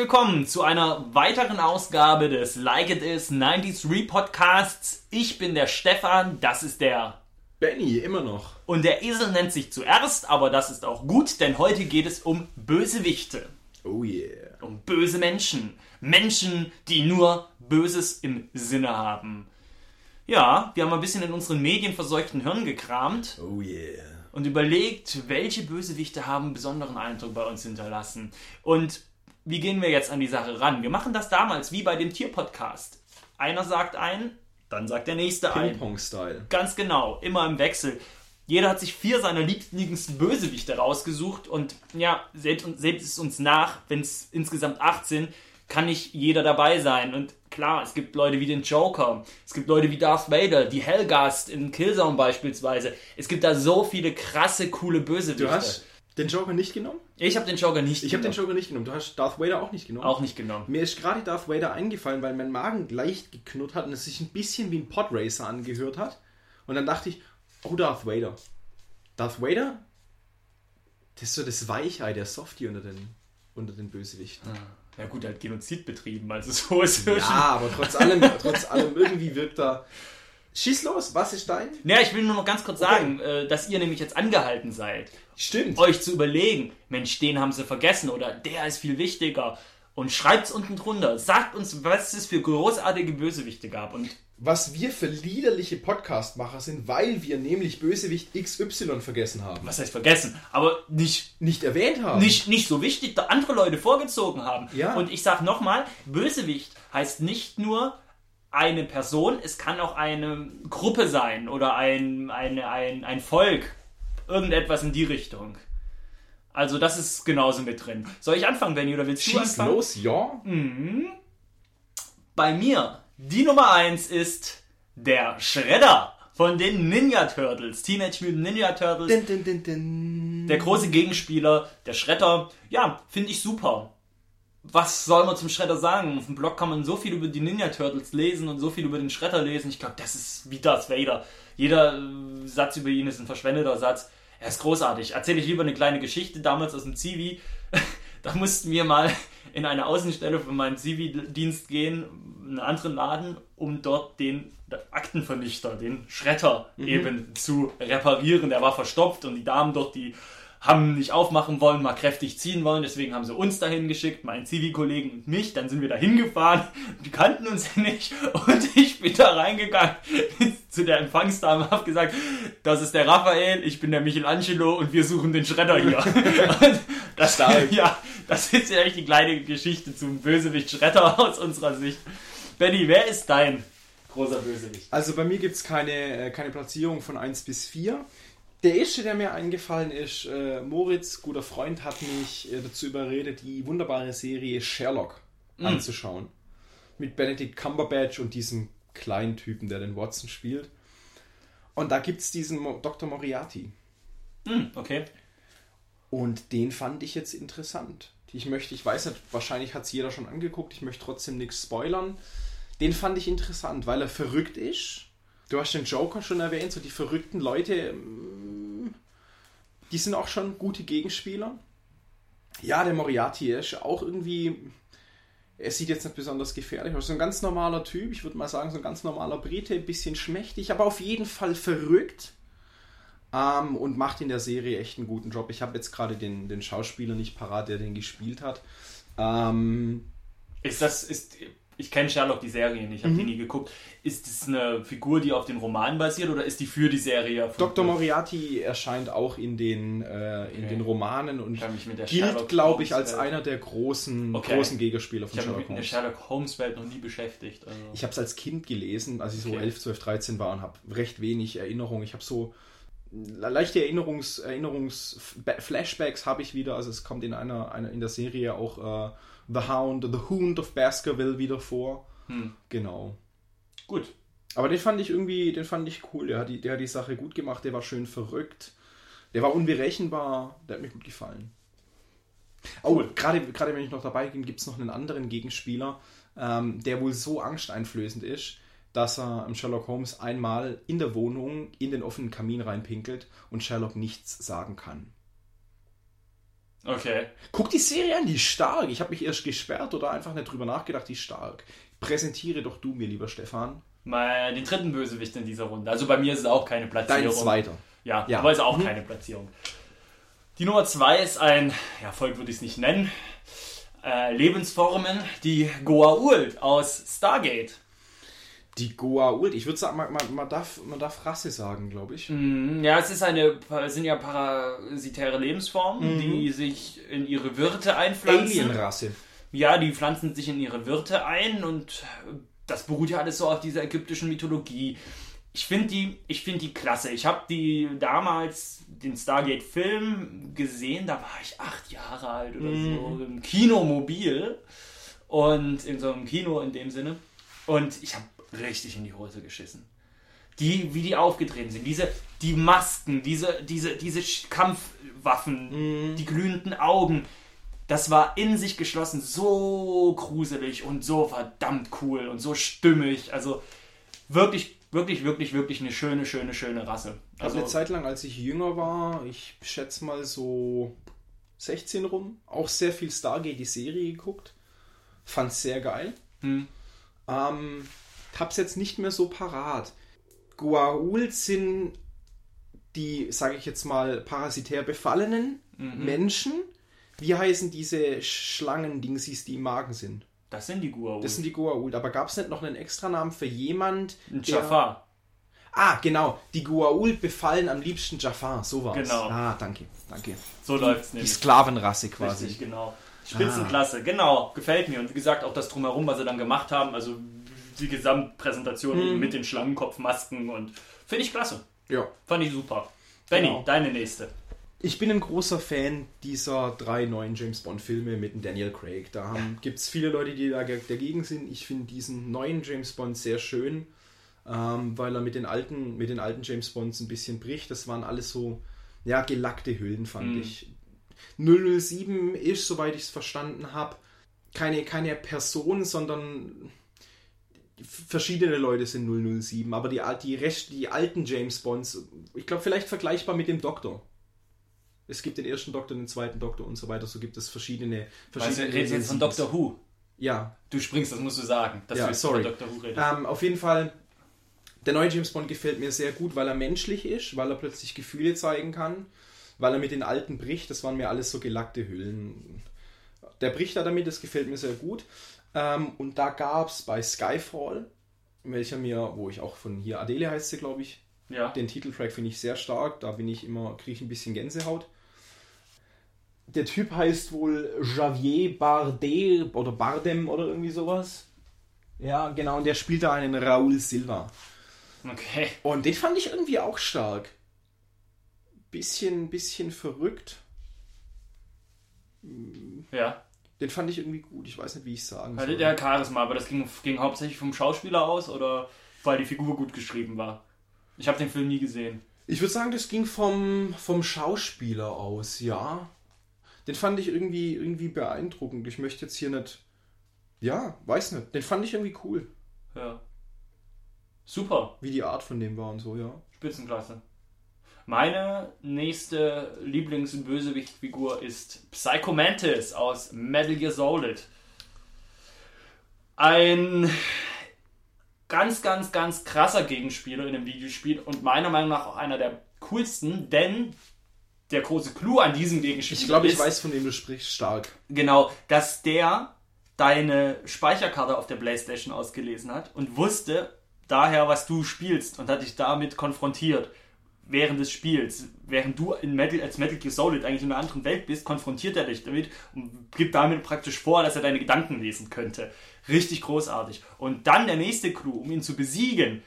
willkommen zu einer weiteren Ausgabe des Like It Is 93 Podcasts. Ich bin der Stefan, das ist der Benny, immer noch. und der Esel nennt sich zuerst, aber das ist auch gut, denn heute geht es um Bösewichte, Oh yeah. um böse Menschen, Menschen, die nur Böses im Sinne haben. Ja, wir haben ein bisschen in unseren medienverseuchten Hirn gekramt Oh yeah. und überlegt, welche Bösewichte haben besonderen Eindruck bei uns hinterlassen. Und wie gehen wir jetzt an die Sache ran? Wir machen das damals wie bei dem Tierpodcast. Einer sagt ein, dann sagt der nächste ein. Ping-Pong-Style. Ganz genau, immer im Wechsel. Jeder hat sich vier seiner liebsten Bösewichte rausgesucht und ja, seht, seht es uns nach, wenn es insgesamt acht sind, kann nicht jeder dabei sein. Und klar, es gibt Leute wie den Joker, es gibt Leute wie Darth Vader, die Hellgast in Killzone beispielsweise. Es gibt da so viele krasse, coole Bösewichte. Du hast den Joker nicht genommen? ich habe den Joker nicht Ich habe den. Joker nicht genommen. Du hast Darth Vader auch nicht genommen? auch nicht genommen. Mir ist gerade Darth Vader eingefallen, weil mein Magen leicht geknurrt hat und es sich ein bisschen wie ein Podracer angehört hat. Und dann dachte ich, oh, Darth Vader. Darth Vader? Das ist so das Weichei, der Softie unter den, unter den Bösewichten. Ja gut, er hat Genozid betrieben, also so ist es Ja, aber trotz allem, trotz allem irgendwie wirkt er. Schieß los, was ist dein? Ja, ich will nur noch ganz kurz sagen, äh, dass ihr nämlich jetzt angehalten seid. Stimmt. euch zu überlegen, Mensch, den haben sie vergessen oder der ist viel wichtiger. Und schreibt's unten drunter. Sagt uns, was es für großartige Bösewichte gab. Und was wir für liederliche Podcastmacher sind, weil wir nämlich Bösewicht XY vergessen haben. was heißt vergessen? Aber nicht, Nicht erwähnt haben. nicht, nicht so wichtig, da andere Leute vorgezogen haben. Ja. Und ich sag nochmal, Bösewicht heißt nicht nur eine Person, es kann auch eine Gruppe sein oder ein, eine, ein, ein Volk. Irgendetwas in die Richtung. Also das ist genauso mit drin. Soll ich anfangen, Benny, oder willst du Schieß anfangen? los, ja. Bei mir, die Nummer 1 ist der Shredder von den Ninja Turtles. Teenage Mutant Ninja Turtles. Din, din, din, din. Der große Gegenspieler, der Shredder. Ja, finde ich super. Was soll man zum Shredder sagen? Auf dem Blog kann man so viel über die Ninja Turtles lesen und so viel über den Shredder lesen. Ich glaube, das ist wie Darth Vader. Jeder äh, Satz über ihn ist ein verschwendeter Satz. Er ist großartig. Erzähle ich lieber eine kleine Geschichte damals aus dem Zivi. da mussten wir mal in eine Außenstelle von meinem Zivi-Dienst gehen, in einen anderen Laden, um dort den Aktenvernichter, den Schredder eben zu reparieren. Der war verstopft und die Damen dort, die haben nicht aufmachen wollen, mal kräftig ziehen wollen, deswegen haben sie uns dahin geschickt, meinen Zivi-Kollegen und mich, dann sind wir da hingefahren, die kannten uns nicht und ich bin da reingegangen zu der Empfangsdame, hab gesagt, das ist der Raphael, ich bin der Michelangelo und wir suchen den Schredder hier. und das, Stark. ja, das ist ja echt die kleine Geschichte zum Bösewicht Schredder aus unserer Sicht. Benny, wer ist dein großer Bösewicht? Also bei mir gibt es keine, äh, keine Platzierung von 1 bis 4. Der erste, der mir eingefallen ist, äh, Moritz, guter Freund, hat mich äh, dazu überredet, die wunderbare Serie Sherlock anzuschauen. Mit Benedict Cumberbatch und diesem kleinen Typen, der den Watson spielt. Und da gibt es diesen Mo Dr. Moriarty. Hm, okay. Und den fand ich jetzt interessant. Ich möchte, ich weiß nicht, wahrscheinlich hat es jeder schon angeguckt, ich möchte trotzdem nichts spoilern. Den fand ich interessant, weil er verrückt ist. Du hast den Joker schon erwähnt, so die verrückten Leute, die sind auch schon gute Gegenspieler. Ja, der Moriarty ist auch irgendwie, er sieht jetzt nicht besonders gefährlich aus. So ein ganz normaler Typ, ich würde mal sagen, so ein ganz normaler Brite, ein bisschen schmächtig, aber auf jeden Fall verrückt. Ähm, und macht in der Serie echt einen guten Job. Ich habe jetzt gerade den, den Schauspieler nicht parat, der den gespielt hat. Ähm, Ist das, ist, ich kenne Sherlock, die Serie nicht, habe die nie geguckt. Ist das eine Figur, die auf den Roman basiert oder ist die für die Serie? Dr. Moriarty erscheint auch in den, äh, in Okay. den Romanen und gilt, Sherlock glaube ich, Holmes als einer der großen, Okay. großen Gegenspieler von Ich habe mich Sherlock mit der Holmes. Sherlock Holmes Welt noch nie beschäftigt. Also. Ich habe es als Kind gelesen, als ich so Okay. 11, 12, 13 war und habe recht wenig Erinnerung. Ich habe so leichte Erinnerungs, Erinnerungs Flashbacks habe ich wieder. Also es kommt in einer, einer in der Serie auch äh, The Hound, The Hound of Baskerville wieder vor. Hm. Genau. Gut. Aber den fand ich irgendwie, den fand ich cool. Der hat, die, der hat die Sache gut gemacht, der war schön verrückt. Der war unberechenbar, der hat mir gut gefallen. Oh, Cool. gerade, gerade wenn ich noch dabei bin, gibt es noch einen anderen Gegenspieler, ähm, der wohl so angsteinflößend ist, dass er ähm, Sherlock Holmes einmal in der Wohnung in den offenen Kamin reinpinkelt und Sherlock nichts sagen kann. Okay. Guck die Serie an, die ist stark. Ich habe mich erst gesperrt oder einfach nicht drüber nachgedacht, die ist stark. Präsentiere doch du mir, lieber Stefan. Mal den dritten Bösewicht in dieser Runde. Also bei mir ist es auch keine Platzierung. Dein zweiter. Ja, Ja. aber ist auch Mhm. keine Platzierung. Die Nummer zwei ist ein, ja, Volk würde ich es nicht nennen, äh, Lebensformen, die Goa'uld aus Stargate. Die Goa'uld. Ich würde sagen, man, man, darf, man darf Rasse sagen, glaube ich. Mm, Ja, es ist eine, sind ja parasitäre Lebensformen, Mhm. die sich in ihre Wirte einpflanzen. Alien-Rasse. Ja, die pflanzen sich in ihre Wirte ein und das beruht ja alles so auf dieser ägyptischen Mythologie. Ich finde die, ich finde die klasse. Ich habe die damals den Stargate-Film gesehen. Da war ich acht Jahre alt oder so im Kinomobil und in so einem Kino in dem Sinne. Und ich habe richtig in die Hose geschissen. Die, wie die aufgetreten sind, diese, die Masken, diese, diese, diese Kampfwaffen, die glühenden Augen, das war in sich geschlossen so gruselig und so verdammt cool und so stimmig. Also wirklich, wirklich, wirklich, wirklich eine schöne, schöne, schöne Rasse. Also Also eine Zeit lang, als ich jünger war, ich schätze mal so 16 rum, auch sehr viel Stargate die Serie geguckt. Fand's sehr geil. Hm. Ähm, hab's jetzt nicht mehr so parat. Goa'uld sind die, sage ich jetzt mal, parasitär befallenen Mhm. Menschen. Wie heißen diese Schlangendingsies, die im Magen sind? das sind die Goa'uld. Das sind die Goa'uld. Aber gab's nicht noch einen Extranamen für jemand, Ein der- Jafar. Ah, genau. Die Goa'uld befallen am liebsten Jafar. So war's. Genau. Ah, danke. Danke. So läuft's Die nämlich. Sklavenrasse quasi. Richtig, genau. Spitzenklasse, genau. Gefällt mir. Und wie gesagt, auch das Drumherum, was sie dann gemacht haben, also die Gesamtpräsentation eben mit den Schlangenkopfmasken und finde ich klasse. Ja. Fand ich super. Benny, Genau. deine nächste. Ich bin ein großer Fan dieser drei neuen James Bond-Filme mit Daniel Craig. Da gibt es viele Leute, die da dagegen sind. Ich finde diesen neuen James Bond sehr schön, ähm, weil er mit den, alten, mit den alten James Bonds ein bisschen bricht. Das waren alles so ja, gelackte Hüllen, fand Mhm. ich. 007 ist, soweit ich es verstanden habe, keine, keine Person, sondern verschiedene Leute sind 007, aber die, die, Rest, die alten James Bonds, ich glaube vielleicht vergleichbar mit dem Doktor. Es gibt den ersten Doktor, den zweiten Doktor und so weiter, so gibt es verschiedene... Weißt du, verschiedene redest jetzt von 007s. Dr. Who. Ja, Du springst, das musst du sagen, dass Ja, du sorry. von. Who redest. ähm, auf jeden Fall, der neue James Bond gefällt mir sehr gut, weil er menschlich ist, weil er plötzlich Gefühle zeigen kann, weil er mit den alten bricht, das waren mir alles so gelackte Hüllen. Der bricht da damit, das gefällt mir sehr gut. Ähm, und da gab es bei Skyfall, welcher mir, wo ich auch von hier, Adele heißt sie, glaube ich, ja. den Titeltrack finde ich sehr stark, da bin ich immer, kriege ich ein bisschen Gänsehaut. Der Typ heißt wohl Javier Bardem oder Bardem oder irgendwie sowas. Ja, genau, und der spielt da einen Raúl Silva. Okay. Und den fand ich irgendwie auch stark. Bisschen, bisschen verrückt. Ja. Den fand ich irgendwie gut. Ich weiß nicht, wie ich es sagen Hatte soll. der Charisma, aber das ging, ging hauptsächlich vom Schauspieler aus oder weil die Figur gut geschrieben war? Ich habe den Film nie gesehen. Ich würde sagen, das ging vom, vom Schauspieler aus, ja. Den fand ich irgendwie, irgendwie beeindruckend. Ich möchte jetzt hier nicht. Ja, weiß nicht. Den fand ich irgendwie cool, Ja. Super. wie die Art von dem war und so, ja. Spitzenklasse. Meine nächste Lieblingsbösewichtfigur ist Psycho Mantis aus Metal Gear Solid. Ein ganz, ganz, ganz krasser Gegenspieler in einem Videospiel und meiner Meinung nach auch einer der coolsten, denn der große Clou an diesem Gegenspieler Ich glaube, ich ist, weiß, von wem du sprichst, stark. Genau, dass der deine Speicherkarte auf der Playstation ausgelesen hat und wusste daher, was du spielst und hat dich damit konfrontiert während des Spiels. Während du in Metal, als Metal Gear Solid eigentlich in einer anderen Welt bist, konfrontiert er dich damit und gibt damit praktisch vor, dass er deine Gedanken lesen könnte. Richtig großartig. Und dann der nächste Clou, um ihn zu besiegen.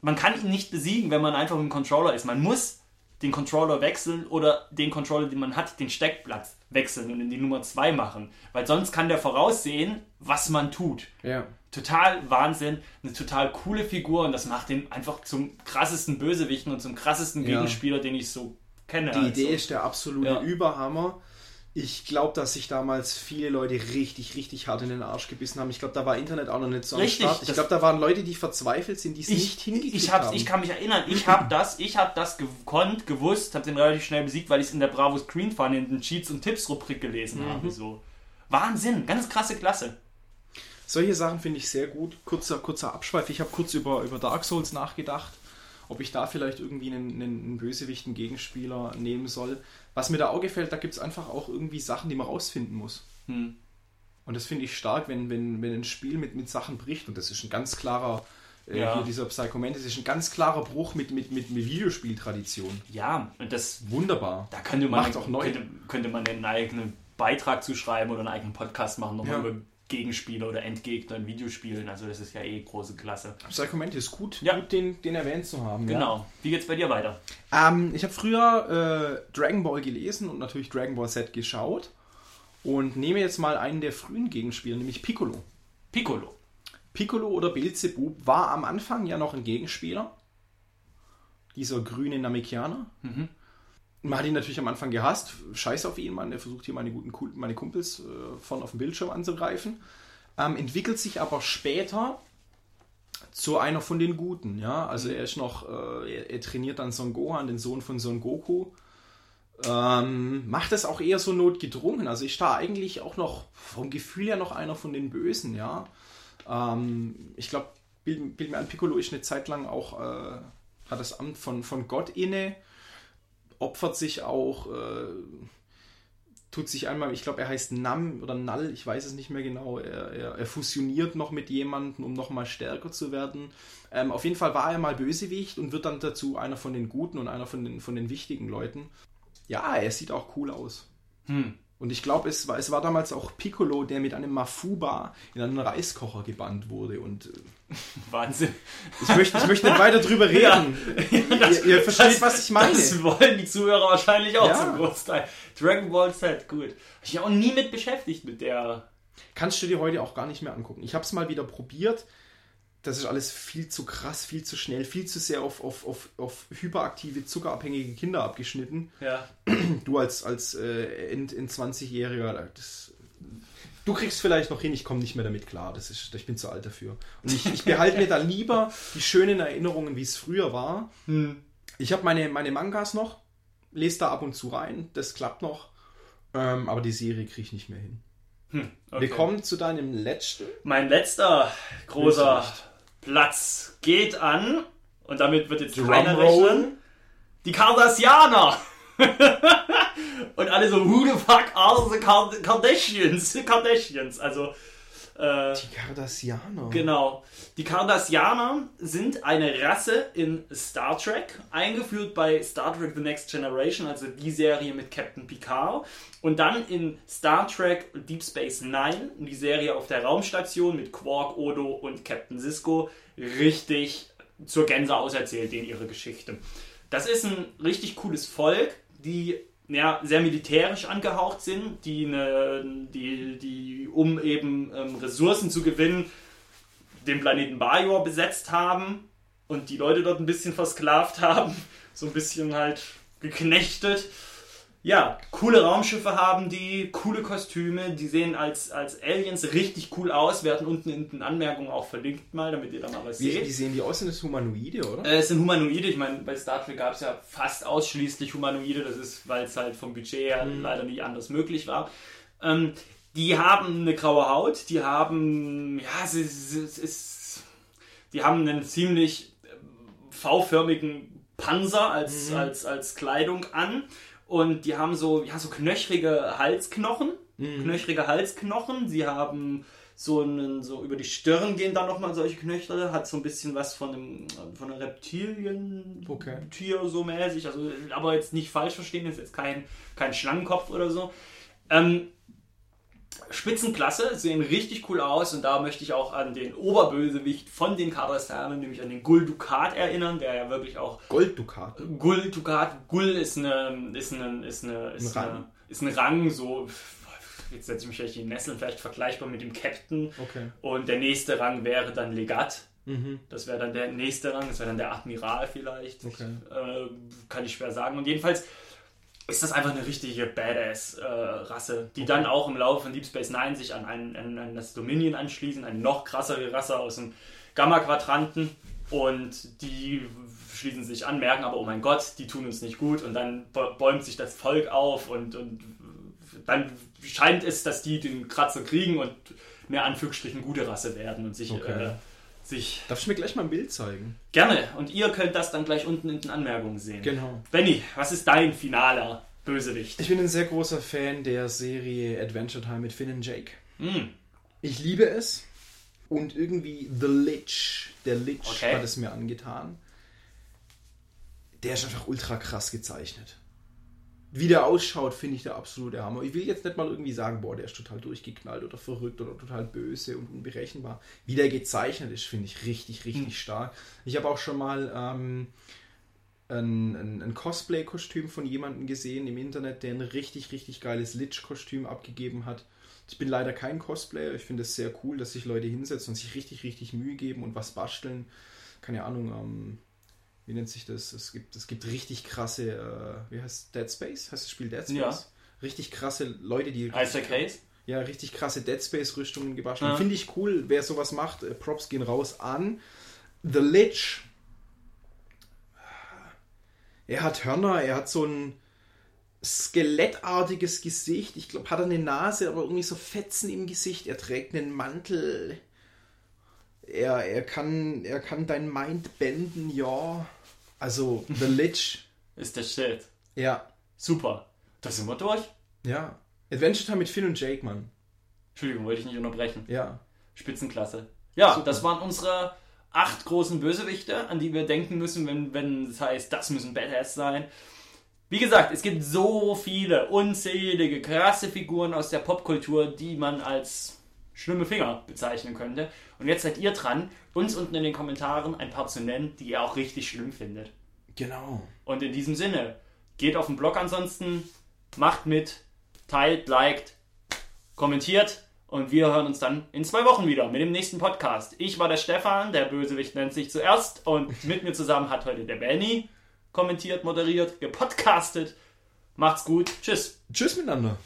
Man kann ihn nicht besiegen, wenn man einfach mit Controller ist. Man muss den Controller wechseln oder den Controller, den man hat, den Steckplatz wechseln und in die Nummer 2 machen. Weil sonst kann der voraussehen, was man tut. Ja. Total Wahnsinn, eine total coole Figur und das macht ihn einfach zum krassesten Bösewichten und zum krassesten Ja. Gegenspieler, den ich so kenne. Die Also, Idee ist der absolute Ja. Überhammer. Ich glaube, dass sich damals viele Leute richtig, richtig hart in den Arsch gebissen haben. Ich glaube, da war Internet auch noch nicht so Richtig, am Start. Ich glaube, da waren Leute, die verzweifelt sind, die es nicht hingekriegt ich, haben. ich kann mich erinnern, ich habe das, ich habe das gekonnt, gewusst, habe den relativ schnell besiegt, weil ich es in der Bravo Screen Fun in den Cheats und Tipps Rubrik gelesen Mhm. habe. So. Wahnsinn, ganz krasse Klasse. Solche Sachen finde ich sehr gut. Kurzer, kurzer Abschweif. Ich habe kurz über, über Dark Souls nachgedacht, ob ich da vielleicht irgendwie einen, einen, einen Bösewicht, einen Gegenspieler nehmen soll. Was mir da auch gefällt, da gibt es einfach auch irgendwie Sachen, die man rausfinden muss. Hm. Und das finde ich stark, wenn, wenn, wenn ein Spiel mit, mit Sachen bricht. Und das ist ein ganz klarer, äh, Ja. hier dieser Psychomantis ist ein ganz klarer Bruch mit, mit, mit, mit Videospieltradition. Ja, und das, Wunderbar. da könnte man, Macht auch neu. Könnte, könnte man einen eigenen Beitrag zu schreiben oder einen eigenen Podcast machen, nochmal Ja. über Gegenspieler oder Endgegner in Videospielen. Also das ist ja eh große Klasse. Psychomantis ist gut, Ja. gut den, den erwähnt zu haben. Ja. Genau. Wie geht's bei dir weiter? Ähm, ich habe früher äh, Dragon Ball gelesen und natürlich Dragon Ball Z geschaut und nehme jetzt mal einen der frühen Gegenspieler, nämlich Piccolo. Piccolo. Piccolo oder Beelzebub war am Anfang ja noch ein Gegenspieler. Dieser grüne Namekianer. Man hat ihn natürlich am Anfang gehasst. Scheiß auf ihn, man. Er versucht hier meine guten meine Kumpels äh, von auf dem Bildschirm anzugreifen. Ähm, entwickelt sich aber später zu einer von den Guten. Ja, also er ist noch, äh, er, er trainiert dann Son Gohan, den Sohn von Son Goku. Ähm, macht es auch eher so notgedrungen. Also ist da eigentlich auch noch vom Gefühl her noch einer von den Bösen, ja. Ähm, ich glaube, Bild, Bild mir an, Piccolo ist eine Zeit lang auch, äh, hat das Amt von, von Gott inne, opfert sich auch, äh, tut sich einmal, ich glaube, er heißt Nam oder Null, ich weiß es nicht mehr genau, er, er, er fusioniert noch mit jemandem, um noch mal stärker zu werden. Ähm, auf jeden Fall war er mal Bösewicht und wird dann dazu einer von den Guten und einer von den, von den wichtigen Leuten. Ja, er sieht auch cool aus. Hm. Und ich glaube, es war, es war damals auch Piccolo, der mit einem Mafuba in einen Reiskocher gebannt wurde. Und äh, Wahnsinn. ich möchte, ich möchte nicht weiter drüber reden. ihr, ihr versteht, was ich meine. Das wollen die Zuhörer wahrscheinlich auch Ja. zum Großteil. Dragon Ball Z, gut. Hab ich mich auch nie mit beschäftigt mit der. Kannst du dir heute auch gar nicht mehr angucken. Ich habe es mal wieder probiert. Das ist alles viel zu krass, viel zu schnell, viel zu sehr auf, auf, auf, auf hyperaktive, zuckerabhängige Kinder abgeschnitten. Ja. Du als, als äh, End, End 20-Jähriger, das, du kriegst vielleicht noch hin, ich komme nicht mehr damit klar. Das ist, ich bin zu alt dafür. Und ich, ich behalte mir da lieber die schönen Erinnerungen, wie es früher war. Hm. Ich habe meine, meine Mangas noch, lese da ab und zu rein, das klappt noch. Ähm, aber die Serie kriege ich nicht mehr hin. Hm. Okay. Wir kommen zu deinem letzten. Mein letzter großer. Platz geht an, und damit wird jetzt Drumroll. keiner rechnen, die Cardassianer. und alle so, who the fuck are the Kardashians? Kardashians, also äh, Die Cardassianer. Genau. Die Cardassianer sind eine Rasse in Star Trek, eingeführt bei Star Trek The Next Generation, also die Serie mit Captain Picard. Und dann in Star Trek Deep Space Nine, die Serie auf der Raumstation mit Quark, Odo und Captain Sisko, richtig zur Gänse auserzählt in ihre Geschichte. Das ist ein richtig cooles Volk, die ja, sehr militärisch angehaucht sind, die, eine, die, die um eben ähm, Ressourcen zu gewinnen, den Planeten Bajor besetzt haben und die Leute dort ein bisschen versklavt haben, so ein bisschen halt geknechtet. Ja, coole Raumschiffe haben die, coole Kostüme, die sehen als, als Aliens richtig cool aus. Wir hatten unten in den Anmerkungen auch verlinkt mal, damit ihr da mal was Wie, seht. wie sehen die aus? Sind das Humanoide, oder? Äh, es sind Humanoide. Ich meine, bei Star Trek gab es ja fast ausschließlich Humanoide. Das ist, weil es halt vom Budget her leider nicht anders möglich war. Ähm, die haben eine graue Haut. Die haben, ja, es ist, die haben einen ziemlich V-förmigen Panzer als, als, als Kleidung an. Und die haben so, ja, so knöchrige Halsknochen. Knöchrige Halsknochen. Sie haben so einen, so über die Stirn gehen dann nochmal solche Knöchel, hat so ein bisschen was von einem, von einem Reptilien-Tier Okay. so mäßig, also aber jetzt nicht falsch verstehen, ist jetzt kein, kein Schlangenkopf oder so. Ähm, Spitzenklasse, sehen richtig cool aus und da möchte ich auch an den Oberbösewicht von den Cardassianern, nämlich an den Gul Dukat erinnern, der ja wirklich auch Golddukat. Gul Dukat, Gul ist eine ist eine ist eine ist, Ein eine, Rang. ist ein Rang so jetzt setze ich mich vielleicht in Nesseln, vielleicht vergleichbar mit dem Captain Okay. und der nächste Rang wäre dann Legat. Mhm. Das wäre dann der nächste Rang, das wäre dann der Admiral vielleicht. Okay. Äh, kann ich schwer sagen. Und jedenfalls ist das einfach eine richtige Badass-Rasse, die dann auch im Laufe von Deep Space Nine sich an, ein, an, an das Dominion anschließen, eine noch krassere Rasse aus dem Gamma-Quadranten. Und die schließen sich an, merken aber, oh mein Gott, die tun uns nicht gut. Und dann bäumt sich das Volk auf und, und dann scheint es, dass die den Kratzer kriegen und mehr Anführungsstrichen gute Rasse werden und sich, Okay. äh, sich Darf ich mir gleich mal ein Bild zeigen? gerne. Und ihr könnt das dann gleich unten in den Anmerkungen sehen. Genau. Benny, was ist dein finaler Bösewicht? Ich bin ein sehr großer Fan der Serie Adventure Time mit Finn und Jake. Hm, Ich liebe es. Und irgendwie The Lich, der Lich Okay. hat es mir angetan. Der ist einfach ultra krass gezeichnet. Wie der ausschaut, finde ich der absolute Hammer. Ich will jetzt nicht mal irgendwie sagen, boah, der ist total durchgeknallt oder verrückt oder total böse und unberechenbar. Wie der gezeichnet ist, finde ich richtig, richtig Hm. stark. Ich habe auch schon mal ähm, ein, ein, ein Cosplay-Kostüm von jemandem gesehen im Internet, der ein richtig, richtig geiles Lich-Kostüm abgegeben hat. Ich bin leider kein Cosplayer. Ich finde es sehr cool, dass sich Leute hinsetzen und sich richtig, richtig Mühe geben und was basteln. Keine Ahnung, ähm, wie nennt sich das? Es gibt, es gibt richtig krasse, äh, wie heißt Dead Space? Heißt das Spiel Dead Space? Ja. Richtig krasse Leute, die Isaac Hayes? ja, richtig krasse Dead Space Rüstungen gebastelt. Ja. Finde ich cool, wer sowas macht. Äh, Props gehen raus an. The Lich. Er hat Hörner, er hat so ein skelettartiges Gesicht. Ich glaube, hat er eine Nase, aber irgendwie so Fetzen im Gesicht. Er trägt einen Mantel. Er, er, kann, er kann dein Mind benden, ja. Also, The Lich. Ist der Shit. Ja, Super. Da sind wir durch. ja. Adventure Time mit Finn und Jake, Mann. Entschuldigung, wollte ich nicht unterbrechen. Ja. Spitzenklasse. Ja, Super. das waren unsere acht großen Bösewichte, an die wir denken müssen, wenn, wenn es heißt, das müssen Badass sein. Wie gesagt, es gibt so viele unzählige, krasse Figuren aus der Popkultur, die man als schlimme Finger bezeichnen könnte. Und jetzt seid ihr dran, uns unten in den Kommentaren ein paar zu nennen, die ihr auch richtig schlimm findet. Genau. Und in diesem Sinne, geht auf den Blog ansonsten, macht mit, teilt, liked, kommentiert und wir hören uns dann in zwei Wochen wieder mit dem nächsten Podcast. Ich war der Stefan, der Bösewicht nennt sich zuerst und mit mir zusammen hat heute der Benny kommentiert, moderiert, gepodcastet. Macht's gut, tschüss. Tschüss miteinander.